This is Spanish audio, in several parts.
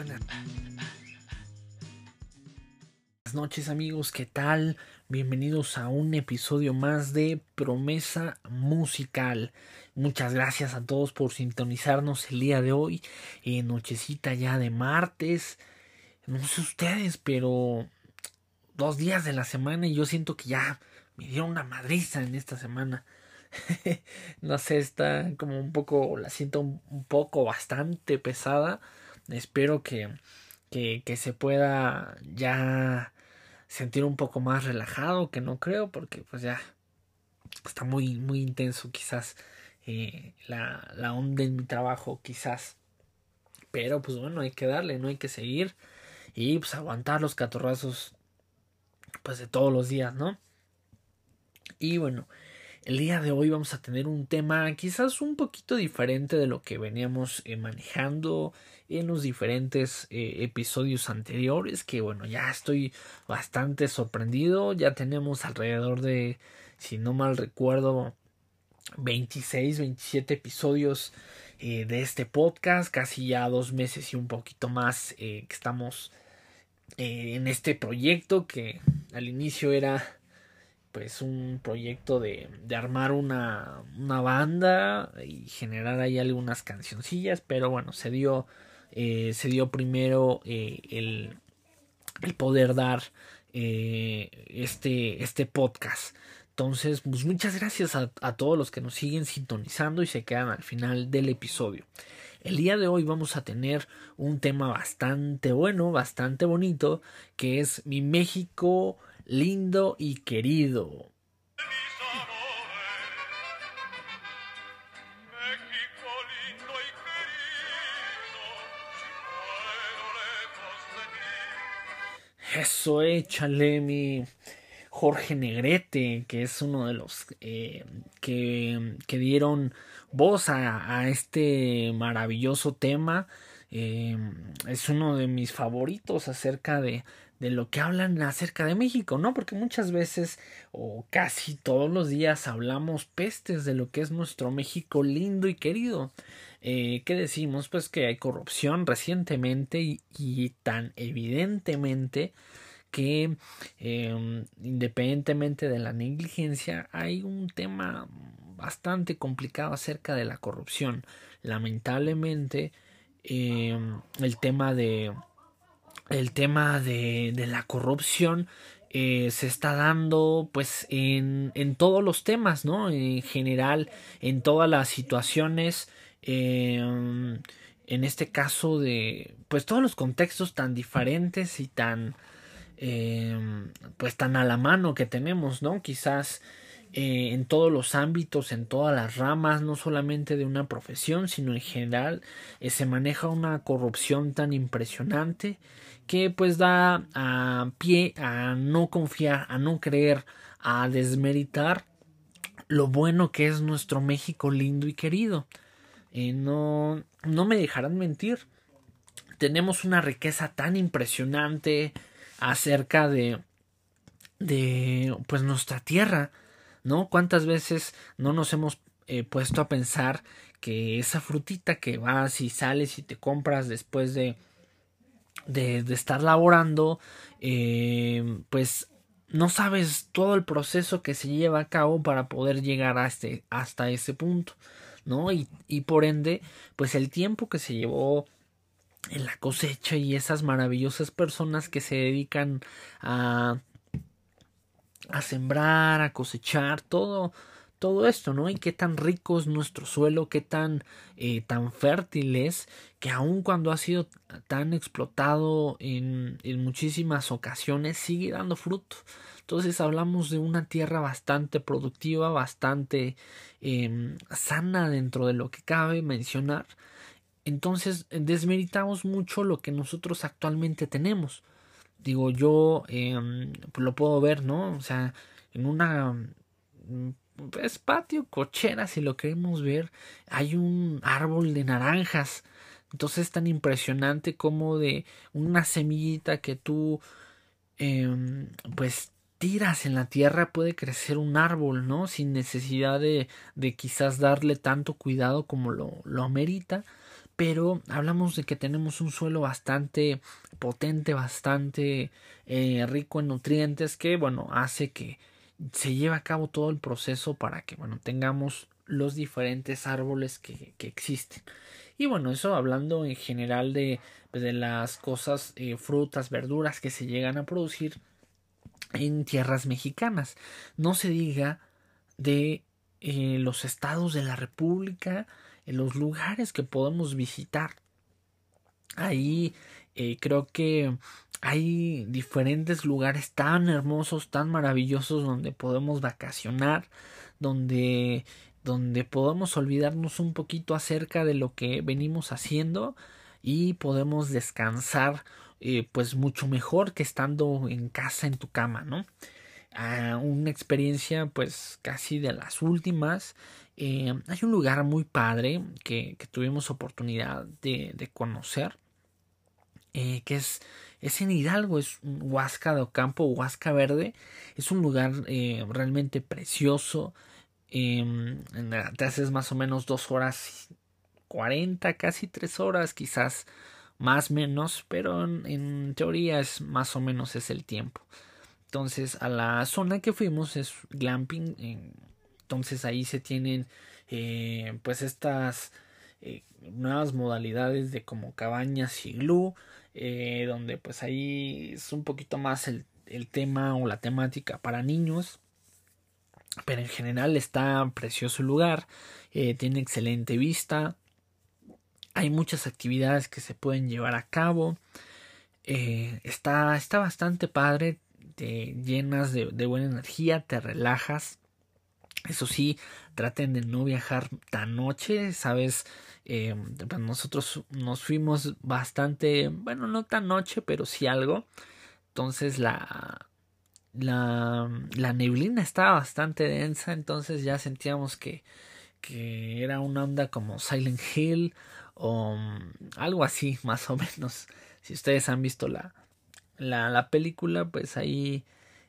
Buenas noches amigos, ¿qué tal? Bienvenidos a un episodio más de Promesa Musical. Muchas gracias a todos por sintonizarnos el día de hoy, en nochecita ya de martes. No sé ustedes, pero dos días de la semana y yo siento que ya me dieron una madriza en esta semana. no sé, está como un poco, la siento un, poco bastante pesada. Espero que, que, se pueda ya sentir un poco más relajado, que no creo, porque pues ya está muy, muy intenso quizás eh, la, la onda en mi trabajo, quizás. Pero pues bueno, hay que darle, no hay que seguir y pues aguantar los catorrazos pues de todos los días, ¿no? Y bueno, el día de hoy vamos a tener un tema quizás un poquito diferente de lo que veníamos eh, manejando en los diferentes eh, episodios anteriores, que bueno, ya estoy bastante sorprendido, ya tenemos alrededor de, si no mal recuerdo, 26, 27 episodios eh, de este podcast, casi ya dos meses y un poquito más que estamos en este proyecto que al inicio era pues un proyecto de, de armar una, una, banda y generar ahí algunas cancioncillas, pero bueno, se dio, eh, se dio primero eh, el, el, poder dar eh, este, este podcast. Entonces, pues muchas gracias a, a todos los que nos siguen sintonizando y se quedan al final del episodio. El día de hoy vamos a tener un tema bastante bueno, bastante bonito, que es mi México lindo y querido. Eso, échale mi Jorge Negrete, que es uno de los eh, que, que, dieron voz a, a este maravilloso tema. Eh, es uno de mis favoritos acerca de, de lo que hablan acerca de México, ¿no? Porque muchas veces o casi todos los días hablamos pestes de lo que es nuestro México lindo y querido. Eh, ¿Qué decimos? Pues que hay corrupción recientemente y, tan evidentemente que eh, independientemente de la negligencia hay un tema bastante complicado acerca de la corrupción. Lamentablemente eh, el tema de el tema de, de la corrupción eh, se está dando pues en, en, todos los temas, ¿no? En general, en todas las situaciones, eh, en este caso de pues todos los contextos tan diferentes y tan eh, pues tan a la mano que tenemos, ¿no? Quizás en todos los ámbitos, en todas las ramas, no solamente de una profesión, sino en general, se maneja una corrupción tan impresionante que pues da a pie a no confiar, a no creer, a desmeritar lo bueno que es nuestro México lindo y querido. Eh, no, no me dejarán mentir. Tenemos una riqueza tan impresionante acerca de, de pues nuestra tierra ¿no? ¿Cuántas veces no nos hemos eh, puesto a pensar que esa frutita que vas y sales y te compras después de, de, estar laborando, eh, pues no sabes todo el proceso que se lleva a cabo para poder llegar a este, hasta ese punto, ¿no? Y, y por ende, pues el tiempo que se llevó en la cosecha y esas maravillosas personas que se dedican a a sembrar, a cosechar, todo, todo esto, ¿no? Y qué tan rico es nuestro suelo, qué tan, eh, tan fértil es, que aun cuando ha sido tan explotado en, en muchísimas ocasiones, sigue dando fruto. Entonces hablamos de una tierra bastante productiva, bastante eh, sana dentro de lo que cabe mencionar. Entonces desmeritamos mucho lo que nosotros actualmente tenemos digo yo eh, lo puedo ver no o sea en una es patio cochera si lo queremos ver hay un árbol de naranjas. Entonces es tan impresionante como de una semillita que tú eh, pues tiras en la tierra puede crecer un árbol no sin necesidad de, de quizás darle tanto cuidado como lo, lo amerita. Pero hablamos de que tenemos un suelo bastante potente, bastante eh, rico en nutrientes que, bueno, hace que se lleve a cabo todo el proceso para que, bueno, tengamos los diferentes árboles que, que existen. Y bueno, eso hablando en general de, pues, de las cosas, eh, frutas, verduras que se llegan a producir en tierras mexicanas. No se diga de eh, los estados de la República, en los lugares que podemos visitar. Ahí eh, creo que hay diferentes lugares tan hermosos, tan maravillosos donde podemos vacacionar, donde donde podemos olvidarnos un poquito acerca de lo que venimos haciendo y podemos descansar eh, pues mucho mejor que estando en casa en tu cama, ¿no? una experiencia pues casi de las últimas. Eh, hay un lugar muy padre que, tuvimos oportunidad de, conocer, eh, que es, es en Hidalgo, es Huasca de Ocampo, Huasca Verde. Es un lugar eh, realmente precioso. Em, te haces más o menos dos horas cuarenta, casi tres horas, quizás más menos, pero en, teoría es más o menos es el tiempo. Entonces a la zona que fuimos es glamping, entonces ahí se tienen eh, pues estas eh, nuevas modalidades de como cabañas y glue, eh, donde pues ahí es un poquito más el, el tema o la temática para niños pero en general está precioso el lugar, tiene excelente vista, hay muchas actividades que se pueden llevar a cabo. Eh, está, está bastante padre. Te llenas de, buena energía, te relajas. Eso sí, traten de no viajar tan noche, ¿sabes? Eh, pues nosotros nos fuimos bastante, bueno, no tan noche, pero sí algo. Entonces la, la, la neblina estaba bastante densa, entonces ya sentíamos que, que era una onda como Silent Hill o mm, algo así más o menos si ustedes han visto la, la, la película pues ahí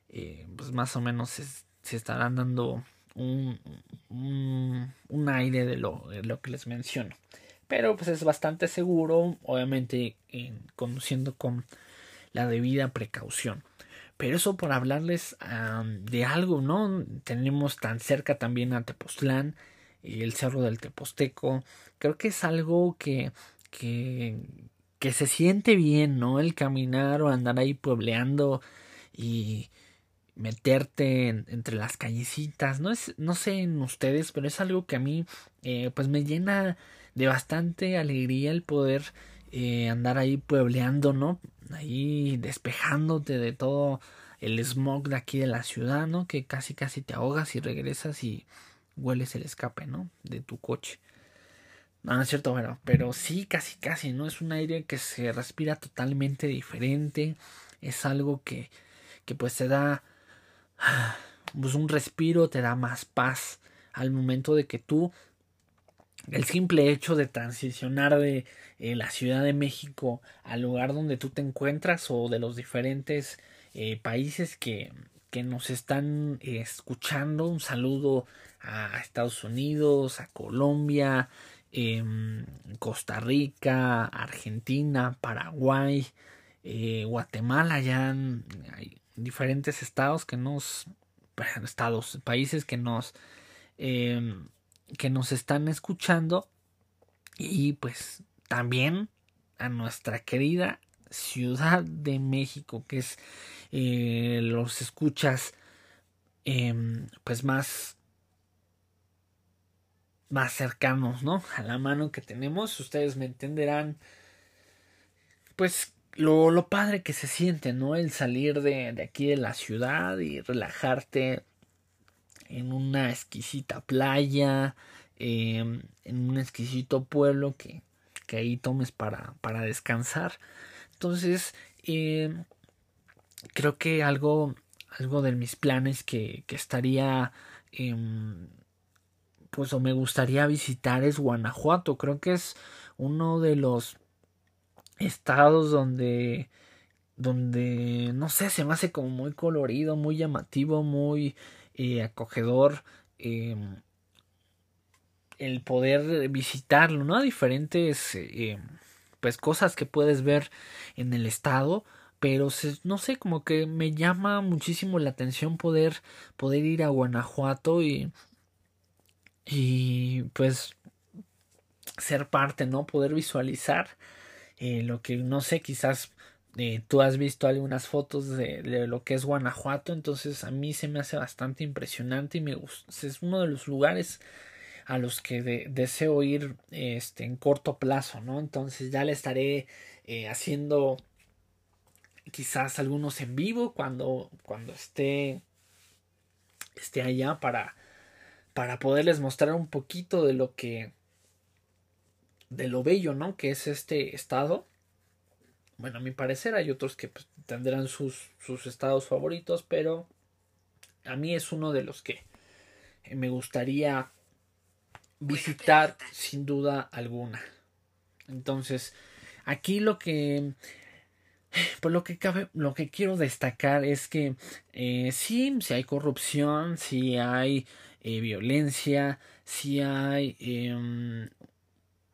eh, pues más o menos se, estarán dando un, un, aire de lo, lo, que les menciono pero pues es bastante seguro obviamente conduciendo con la debida precaución pero eso por hablarles de algo, ¿no? Tenemos tan cerca también a Tepoztlán, el Cerro del Teposteco. Creo que es algo que, que, que se siente bien, ¿no? El caminar o andar ahí puebleando y meterte entre las callecitas. No, es, no sé en ustedes, pero es algo que a mí eh, pues me llena de bastante alegría el poder eh, andar ahí puebleando, ¿no? Ahí despejándote de todo el smog de aquí de la ciudad, ¿no? Que casi casi te ahogas y regresas y hueles el escape, ¿no? De tu coche. No, es cierto, bueno, pero sí, casi, casi, ¿no? Es un aire que se respira totalmente diferente. Es algo que, que pues te da, pues un respiro, te da más paz al momento de que tú, el simple hecho de transicionar de eh, la Ciudad de México al lugar donde tú te encuentras o de los diferentes eh, países que, que nos están escuchando, un saludo a Estados Unidos, a Colombia, em, Costa Rica, Argentina, Paraguay, eh, Guatemala, ya diferentes estados que nos, estados, países que nos, em, que nos están escuchando y pues también a nuestra querida Ciudad de México, que es eh, los escuchas em, pues más más cercanos, ¿no? A la mano que tenemos, ustedes me entenderán, pues lo, lo padre que se siente, ¿no? El salir de, de aquí de la ciudad y relajarte en una exquisita playa, em, en un exquisito pueblo que, que ahí tomes para, para descansar. Entonces, em, creo que algo, algo de mis planes que, que estaría em, pues o me gustaría visitar es Guanajuato. Creo que es uno de los estados donde donde no sé se me hace como muy colorido muy llamativo muy eh, acogedor em, el poder visitarlo, ¿no? Diferentes eh, pues cosas que puedes ver en el estado, pero no sé, como que me llama muchísimo la atención poder poder ir a Guanajuato y y pues ser parte, ¿no? Poder visualizar eh, lo que no sé, quizás eh, tú has visto algunas fotos de, lo que es Guanajuato, entonces a mí se me hace bastante impresionante y me gusta, es uno de los lugares a los que deseo ir este, en corto plazo, ¿no? Entonces ya le estaré eh, haciendo quizás algunos en vivo cuando, cuando esté, esté allá para, para poderles mostrar un poquito de lo que de lo bello, ¿no? Que es este estado. Bueno, a mi parecer hay otros que pues, tendrán sus, sus estados favoritos, pero a mí es uno de los que me gustaría visitar sin duda alguna. Entonces, aquí lo que pues lo que cabe, lo que quiero destacar es que eh, sí, si hay corrupción, si hay eh, violencia, si hay eh,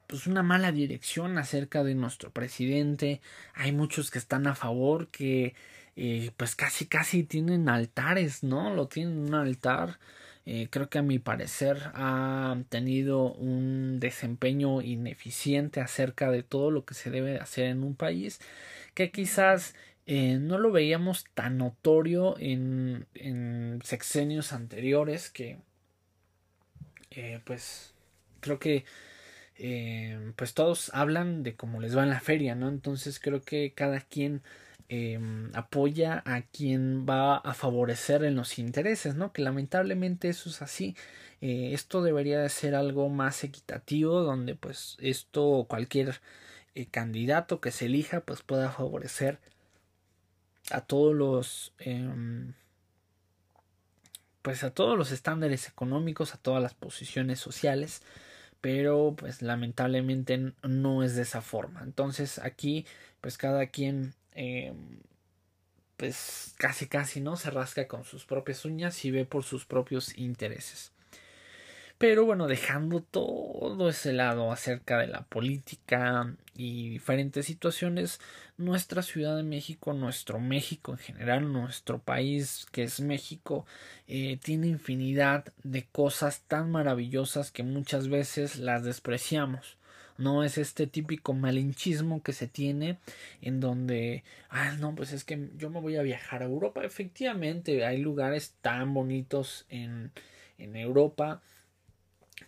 pues una mala dirección acerca de nuestro presidente. Hay muchos que están a favor que eh, pues casi casi tienen altares, ¿no? Lo tienen un altar. Eh, creo que a mi parecer ha tenido un desempeño ineficiente acerca de todo lo que se debe hacer en un país que quizás eh, no lo veíamos tan notorio en, en sexenios anteriores que pues creo que eh, pues todos hablan de cómo les va en la feria, ¿no? Entonces creo que cada quien eh, apoya a quien va a favorecer en los intereses, ¿no? Que lamentablemente eso es así. Eh, esto debería de ser algo más equitativo, donde pues esto cualquier candidato que se elija pues pueda favorecer a todos los em, pues a todos los estándares económicos, a todas las posiciones sociales pero pues lamentablemente no es de esa forma. Entonces aquí pues cada quien eh, pues casi casi no se rasca con sus propias uñas y ve por sus propios intereses. Pero bueno, dejando todo ese lado acerca de la política y diferentes situaciones, nuestra Ciudad de México, nuestro México en general, nuestro país que es México, eh, tiene infinidad de cosas tan maravillosas que muchas veces las despreciamos no es este típico malinchismo que se tiene en donde, ah, no, pues es que yo me voy a viajar a Europa. Efectivamente, hay lugares tan bonitos en, en Europa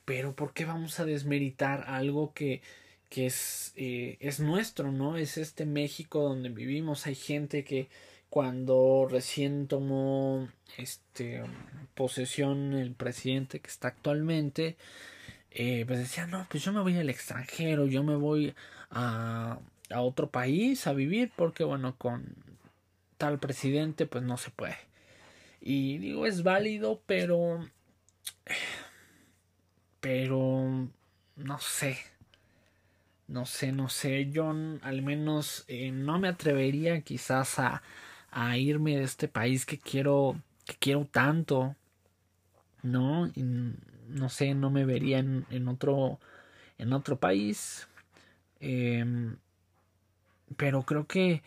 pero ¿por qué vamos a desmeritar algo que, que es, eh, es nuestro, ¿no? Es este México donde vivimos. Hay gente que cuando recién tomó este posesión el presidente que está actualmente, eh, pues decía, no, pues yo me voy al extranjero, yo me voy a, a otro país a vivir porque bueno, con tal presidente pues no se puede. Y digo, es válido, pero pero no sé. No sé, no sé. Yo al menos eh, no me atrevería quizás a, a irme de este país que quiero, que quiero tanto. ¿No? no sé, no me vería en, en otro, en otro país. Em, pero creo que,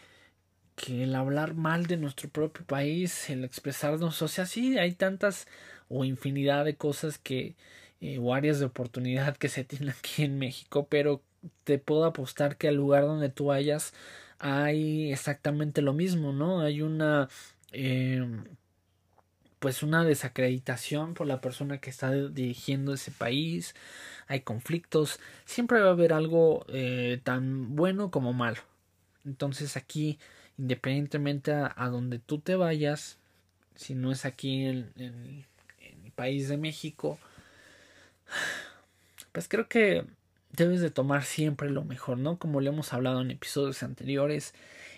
que el hablar mal de nuestro propio país, el expresarnos, o sea, sí, hay tantas o infinidad de cosas que, eh, o áreas de oportunidad que se tienen aquí en México, pero te puedo apostar que al lugar donde tú vayas hay exactamente lo mismo, ¿no? Hay una eh, pues una desacreditación por la persona que está dirigiendo ese país, hay conflictos, siempre va a haber algo eh, tan bueno como malo. Entonces aquí, independientemente a, donde tú te vayas, si no es aquí en el país de México, pues creo que debes de tomar siempre lo mejor, ¿no? Como le hemos hablado en episodios anteriores,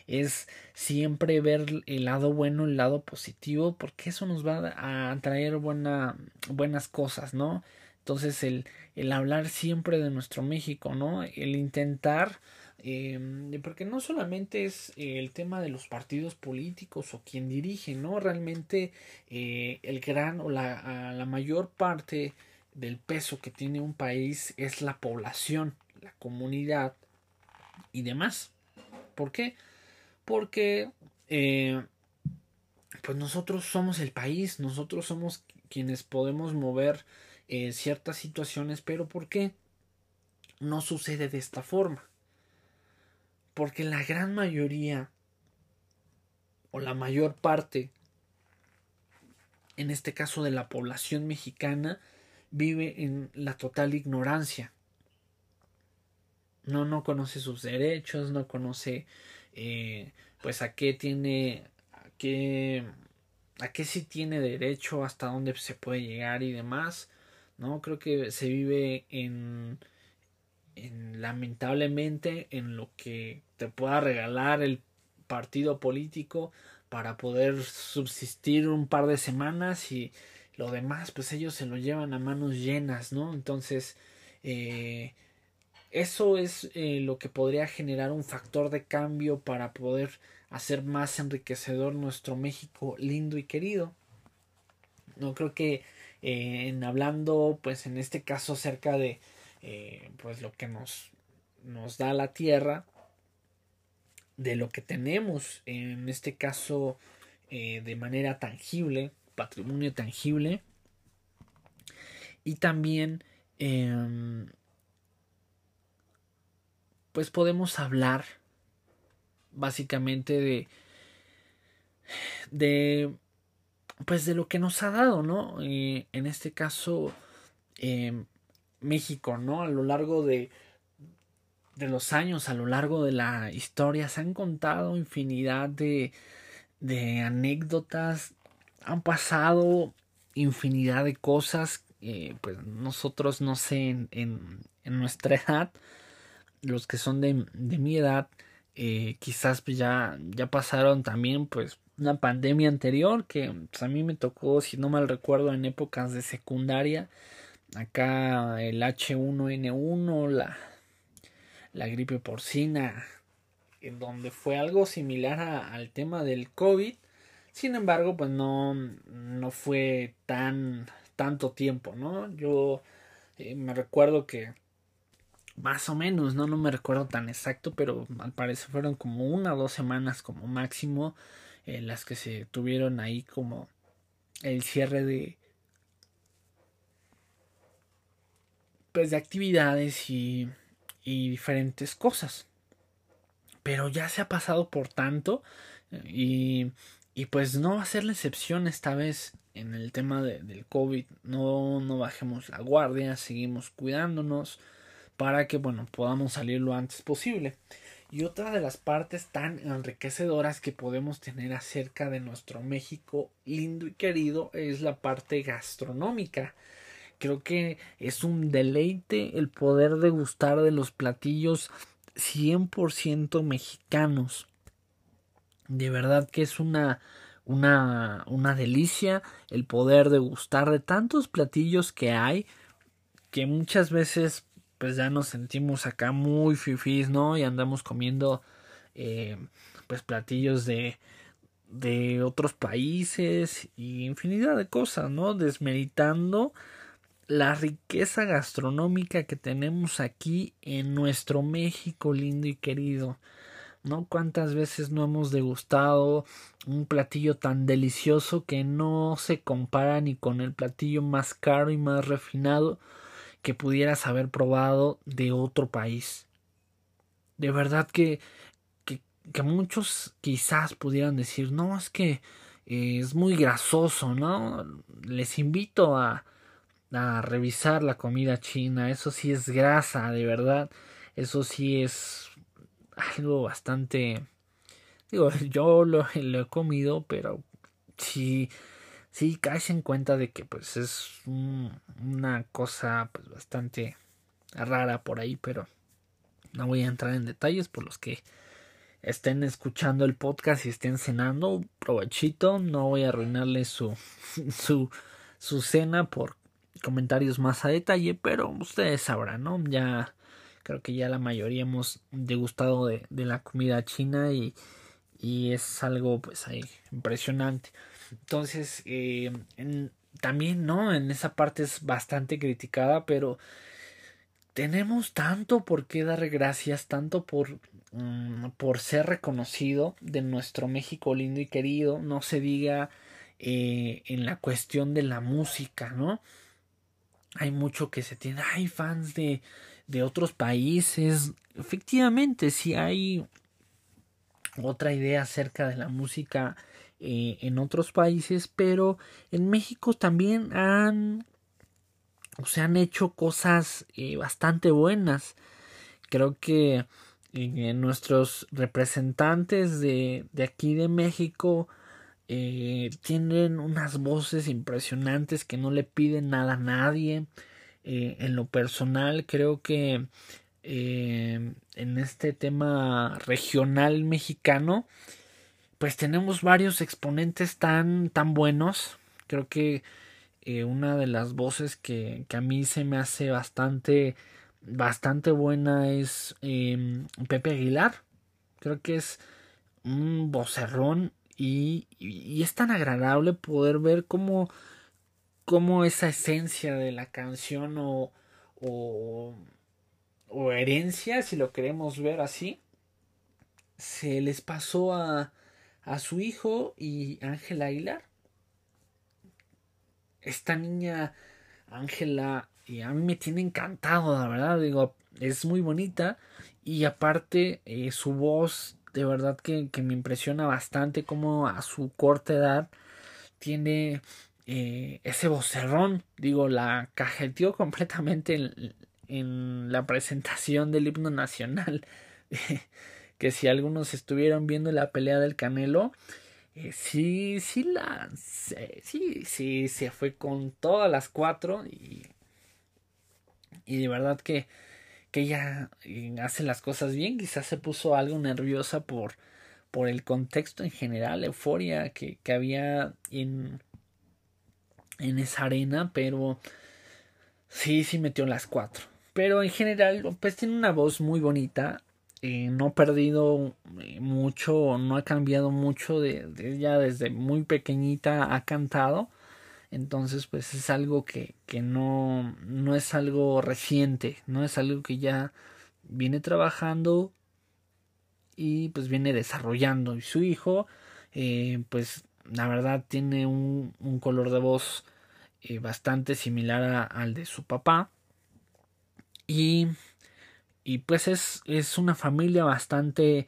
es siempre ver el lado bueno, el lado positivo, porque eso nos va a traer buena, buenas cosas, ¿no? Entonces el, el hablar siempre de nuestro México, ¿no? El intentar, eh, porque no solamente es el tema de los partidos políticos o quien dirige, ¿no? Realmente eh, el gran o la, la mayor parte del peso que tiene un país es la población, la comunidad y demás. ¿Por qué? Porque eh, pues nosotros somos el país, nosotros somos quienes podemos mover eh, ciertas situaciones, pero ¿por qué no sucede de esta forma? Porque la gran mayoría o la mayor parte, en este caso de la población mexicana, vive en la total ignorancia. No, no conoce sus derechos, no conoce eh, pues a qué tiene, a qué, a qué sí tiene derecho, hasta dónde se puede llegar y demás. ¿no? Creo que se vive en, en lamentablemente en lo que te pueda regalar el partido político para poder subsistir un par de semanas y lo demás pues ellos se lo llevan a manos llenas no entonces eh, eso es eh, lo que podría generar un factor de cambio para poder hacer más enriquecedor nuestro México lindo y querido. No creo que eh, en hablando pues en este caso acerca de pues lo que nos nos da la tierra de lo que tenemos, en este caso de manera tangible, patrimonio tangible, y también em, pues podemos hablar básicamente de de pues de lo que nos ha dado no eh, en este caso em, México no a lo largo de de los años, a lo largo de la historia, se han contado infinidad de, de anécdotas, han pasado infinidad de cosas, pues nosotros, no sé, en, en, nuestra edad, los que son de, de mi edad, eh, quizás pues ya, ya pasaron también pues una pandemia anterior que pues, a mí me tocó, si no mal recuerdo, en épocas de secundaria, acá el H1N1, la, la gripe porcina, en donde fue algo similar al tema del COVID. Sin embargo, pues no, no fue tan tanto tiempo, ¿no? Yo eh, me recuerdo que más o menos, ¿no? No me recuerdo tan exacto, pero al parecer fueron como una o dos semanas como máximo en las que se tuvieron ahí como el cierre de pues de actividades y y diferentes cosas. Pero ya se ha pasado por tanto y, y pues no va a ser la excepción esta vez en el tema del COVID. No, no bajemos la guardia, seguimos cuidándonos para que bueno podamos salir lo antes posible. Y otra de las partes tan enriquecedoras que podemos tener acerca de nuestro México lindo y querido es la parte gastronómica. Creo que es un deleite el poder degustar de los platillos 100% mexicanos. De verdad que es una, una, una delicia el poder degustar de tantos platillos que hay que muchas veces pues ya nos sentimos acá muy fifís, ¿no? Y andamos comiendo eh, pues platillos de, de otros países y infinidad de cosas, ¿no? Desmeritando la riqueza gastronómica que tenemos aquí en nuestro México lindo y querido. ¿No? Cuántas veces no hemos degustado un platillo tan delicioso que no se compara ni con el platillo más caro y más refinado que pudieras haber probado de otro país. De verdad que, que, que muchos quizás pudieran decir, no, es que es muy grasoso, ¿no? Les invito a, a revisar la comida china. Eso sí es grasa, de verdad. Eso sí es algo bastante... Digo, yo lo, he comido, pero sí, sí caes en cuenta de que pues es una cosa pues bastante rara por ahí, pero no voy a entrar en detalles por los que estén escuchando el podcast y estén cenando, provechito, no voy a arruinarle su su su cena por comentarios más a detalle, pero ustedes sabrán, ¿no? Ya creo que ya la mayoría hemos degustado de, de la comida china y, y, es algo pues ahí impresionante. Entonces, eh, también, ¿no? En esa parte es bastante criticada, pero tenemos tanto por qué dar gracias, tanto por, mm, por ser reconocido de nuestro México lindo y querido, no se diga eh, en la cuestión de la música, ¿no? Hay mucho que se tiene, hay fans de, de otros países, efectivamente, si hay otra idea acerca de la música eh, en otros países, pero en México también han o se han hecho cosas eh, bastante buenas. Creo que eh, nuestros representantes de, de, aquí de México tienen unas voces impresionantes que no le piden nada a nadie. En lo personal creo que en este tema regional mexicano pues tenemos varios exponentes tan, tan buenos. Creo que eh, una de las voces que, a mí se me hace bastante, bastante buena es em, Pepe Aguilar. Creo que es un vocerrón y, es tan agradable poder ver cómo, cómo esa esencia de la canción o, o, herencia, si lo queremos ver así, se les pasó a, a su hijo y Ángela Aguilar. Esta niña, Ángela, y a mí me tiene encantado, la verdad, digo, es muy bonita y aparte eh, su voz, de verdad que, que, me impresiona bastante como a su corta edad tiene eh, ese vocerrón, digo, la cajeteó completamente en, la presentación del himno nacional. que si algunos estuvieron viendo la pelea del Canelo, eh, sí, sí, la, sí, sí, se fue con todas las cuatro y, y de verdad que, que ella eh, hace las cosas bien, quizás se puso algo nerviosa por, por el contexto en general, euforia que, que había en, en esa arena, pero sí, sí metió las cuatro. Pero en general, pues tiene una voz muy bonita. Eh, no ha perdido eh, mucho, no ha cambiado mucho de, de, ella desde muy pequeñita ha cantado. Entonces, pues es algo que, que no, no es algo reciente, no es algo que ya viene trabajando y pues viene desarrollando. Y su hijo, eh, pues la verdad tiene un, un color de voz eh, bastante similar al de su papá. Y y pues es, es una familia bastante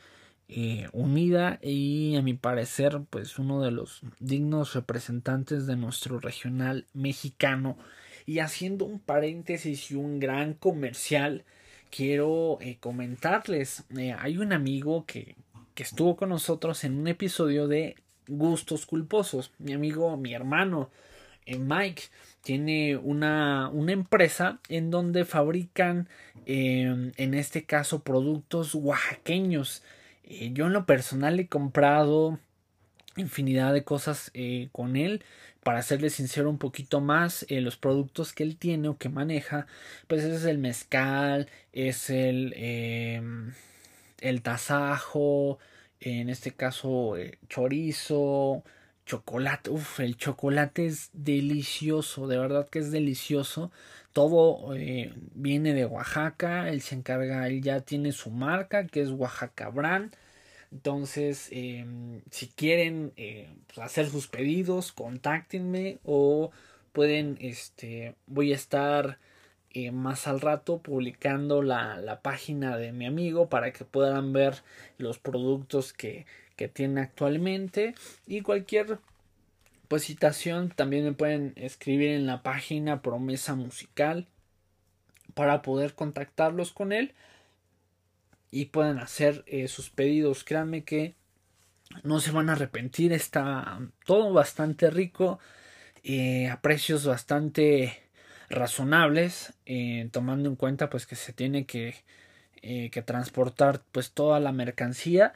eh, unida y a mi parecer pues uno de los dignos representantes de nuestro regional mexicano y haciendo un paréntesis y un gran comercial quiero eh, comentarles hay un amigo que, que estuvo con nosotros en un episodio de gustos culposos mi amigo mi hermano Mike tiene una, una empresa en donde fabrican, em, en este caso, productos oaxaqueños. Eh, yo en lo personal he comprado infinidad de cosas eh, con él. Para serle sincero un poquito más, eh, los productos que él tiene o que maneja, pues es el mezcal, es el, em, el tasajo, en este caso chorizo, chocolate, uff, el chocolate es delicioso, de verdad que es delicioso. Todo eh, viene de Oaxaca, él se encarga, él ya tiene su marca que es Oaxaca Brand. Entonces, em, si quieren eh, pues, hacer sus pedidos, contáctenme o pueden, este, voy a estar eh, más al rato publicando la, la página de mi amigo para que puedan ver los productos que, que tiene actualmente. Y cualquier pues citación también me pueden escribir en la página promesa musical para poder contactarlos con él y pueden hacer eh, sus pedidos. Créanme que no se van a arrepentir está todo bastante rico eh, a precios bastante razonables eh, tomando en cuenta pues que se tiene que, que transportar pues toda la mercancía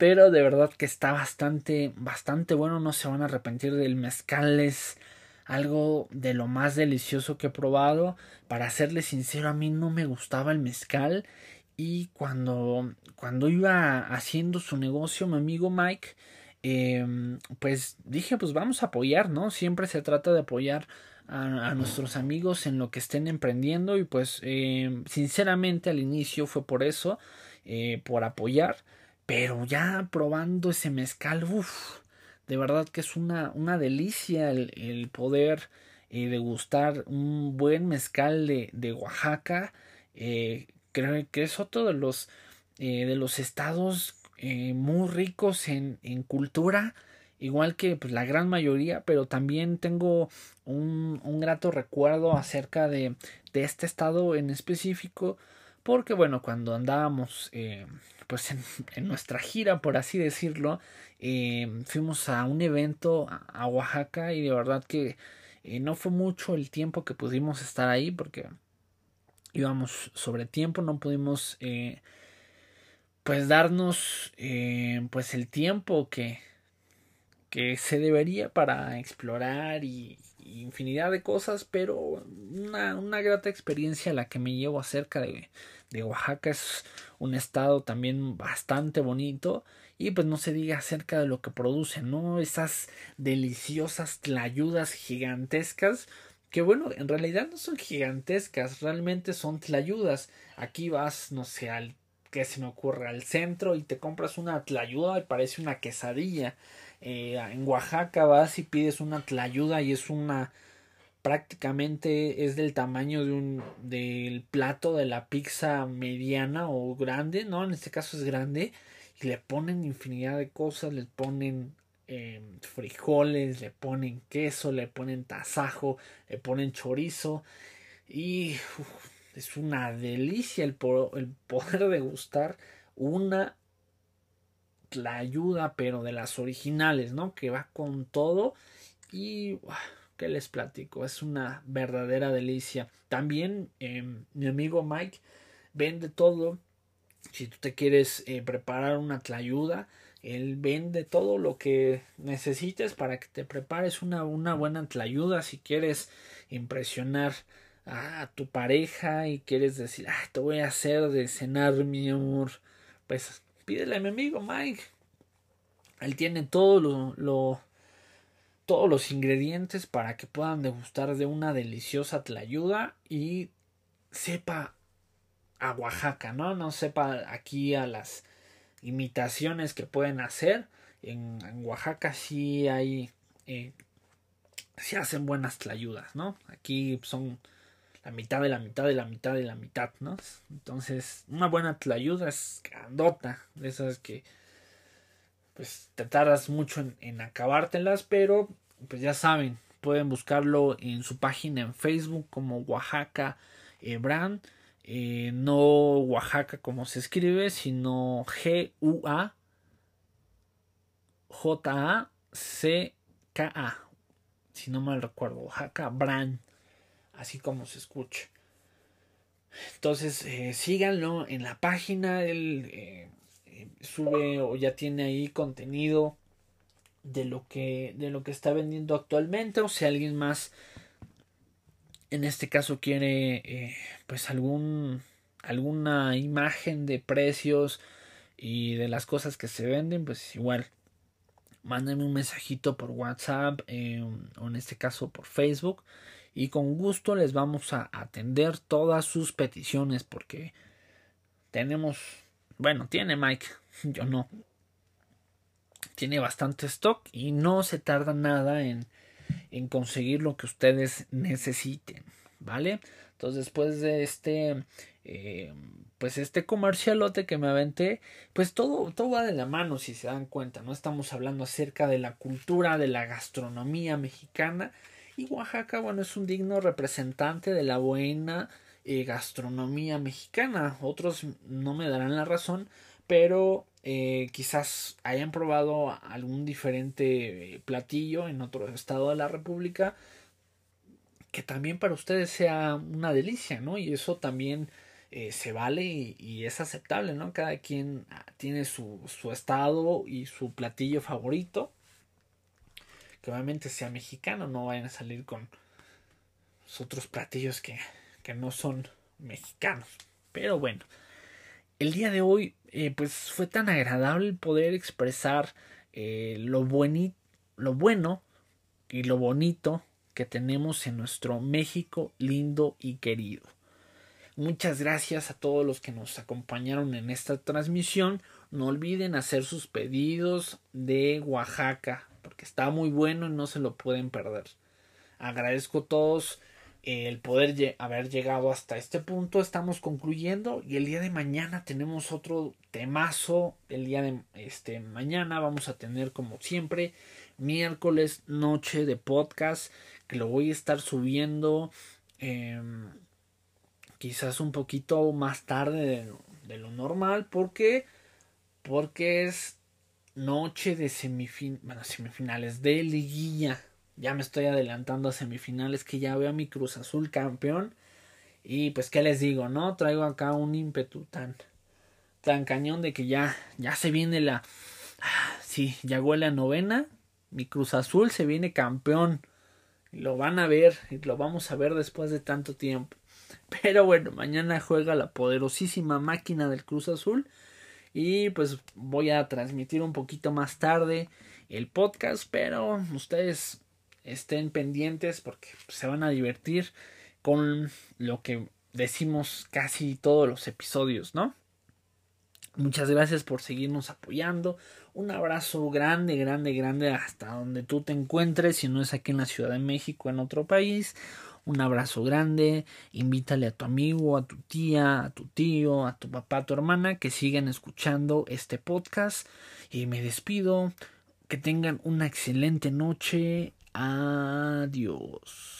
pero de verdad que está bastante, bastante bueno, no se van a arrepentir del mezcal, es algo de lo más delicioso que he probado. Para serle sincero, a mí no me gustaba el mezcal y cuando, cuando iba haciendo su negocio, mi amigo Mike, em, pues dije, pues vamos a apoyar, ¿no? Siempre se trata de apoyar a, nuestros amigos en lo que estén emprendiendo y pues em, sinceramente al inicio fue por eso, eh, por apoyar, pero ya probando ese mezcal, uff, de verdad que es una, una delicia el, poder eh, degustar un buen mezcal de, de Oaxaca. Eh, creo que es otro de los, de los estados muy ricos en, en cultura igual que pues, la gran mayoría, pero también tengo un, un grato recuerdo acerca de, de, este estado en específico, porque bueno, cuando andábamos eh, pues en, en, nuestra gira, por así decirlo, eh, fuimos a un evento a, Oaxaca y de verdad que eh, no fue mucho el tiempo que pudimos estar ahí porque íbamos sobre tiempo, no pudimos pues darnos pues el tiempo que, que se debería para explorar y, infinidad de cosas, pero una, una, grata experiencia la que me llevo acerca de, de Oaxaca es un estado también bastante bonito y pues no se diga acerca de lo que produce, ¿no? Esas deliciosas tlayudas gigantescas que bueno, en realidad no son gigantescas, realmente son tlayudas. Aquí vas, no sé, al que se me ocurre, al centro y te compras una tlayuda y parece una quesadilla. Eh, en Oaxaca vas y pides una tlayuda y es una prácticamente es del tamaño de un del plato de la pizza mediana o grande, no, en este caso es grande y le ponen infinidad de cosas, le ponen eh, frijoles, le ponen queso, le ponen tasajo, le ponen chorizo y es una delicia el, el poder degustar una la ayuda pero de las originales, ¿no? Que va con todo y que les platico, es una verdadera delicia. También eh, mi amigo Mike vende todo. Si tú te quieres eh, preparar una tlayuda, él vende todo lo que necesites para que te prepares una, una buena tlayuda. Si quieres impresionar a tu pareja y quieres decir, ah, te voy a hacer de cenar, mi amor, pues pídele a mi amigo Mike. Él tiene todo todos los ingredientes para que puedan degustar de una deliciosa tlayuda y sepa a Oaxaca, ¿no? No sepa aquí a las imitaciones que pueden hacer. En, en Oaxaca sí hay, eh, sí hacen buenas tlayudas, ¿no? Aquí son la mitad de la mitad de la mitad de la mitad, ¿no? Entonces, una buena tlayuda es grandota, de esas que pues te tardas mucho en, acabártelas, pero pues ya saben, pueden buscarlo en su página en Facebook como Oaxaca Brand. Eh, no Oaxaca como se escribe, sino G-U-A J-A-C-K-A. Si no mal recuerdo, Oaxaca Brand. Así como se escucha. Entonces, eh, síganlo en la página. Él sube o ya tiene ahí contenido de lo que de lo que está vendiendo actualmente o si alguien más en este caso quiere eh, pues algún alguna imagen de precios y de las cosas que se venden pues igual mándenme un mensajito por WhatsApp eh, o en este caso por Facebook y con gusto les vamos a atender todas sus peticiones porque tenemos bueno tiene Mike yo no tiene bastante stock y no se tarda nada en, en conseguir lo que ustedes necesiten, ¿vale? Entonces después de este eh, pues este comercialote que me aventé, pues todo, todo va de la mano si se dan cuenta, ¿no? Estamos hablando acerca de la cultura, de la gastronomía mexicana y Oaxaca, bueno, es un digno representante de la buena eh, gastronomía mexicana. Otros no me darán la razón, pero eh, quizás hayan probado algún diferente eh, platillo en otro estado de la República que también para ustedes sea una delicia, ¿no? Y eso también se vale y, es aceptable, ¿no? Cada quien ah, tiene su estado y su platillo favorito. Que obviamente sea mexicano, no vayan a salir con otros platillos que, que no son mexicanos. Pero bueno, el día de hoy eh, pues fue tan agradable poder expresar eh, lo, lo bueno y lo bonito que tenemos en nuestro México lindo y querido. Muchas gracias a todos los que nos acompañaron en esta transmisión. No olviden hacer sus pedidos de Oaxaca, porque está muy bueno y no se lo pueden perder. Agradezco a todos el poder haber llegado hasta este punto. Estamos concluyendo y el día de mañana tenemos otro temazo. El día de este mañana vamos a tener como siempre miércoles noche de podcast que lo voy a estar subiendo em, quizás un poquito más tarde de, lo normal porque porque es noche de semifin bueno, semifinales de liguilla ya me estoy adelantando a semifinales que ya veo a mi Cruz Azul campeón. Y pues qué les digo, ¿no? Traigo acá un ímpetu tan tan cañón de que ya ya se viene la sí, ya huele a novena. Mi Cruz Azul se viene campeón. Lo van a ver y lo vamos a ver después de tanto tiempo. Pero bueno, mañana juega la poderosísima máquina del Cruz Azul. Y pues voy a transmitir un poquito más tarde el podcast. Pero ustedes estén pendientes porque se van a divertir con lo que decimos casi todos los episodios, ¿no? Muchas gracias por seguirnos apoyando. Un abrazo grande, grande, grande hasta donde tú te encuentres, si no es aquí en la Ciudad de México, en otro país. Un abrazo grande. Invítale a tu amigo, a tu tía, a tu tío, a tu papá, a tu hermana que sigan escuchando este podcast. Y me despido. Que tengan una excelente noche Adiós.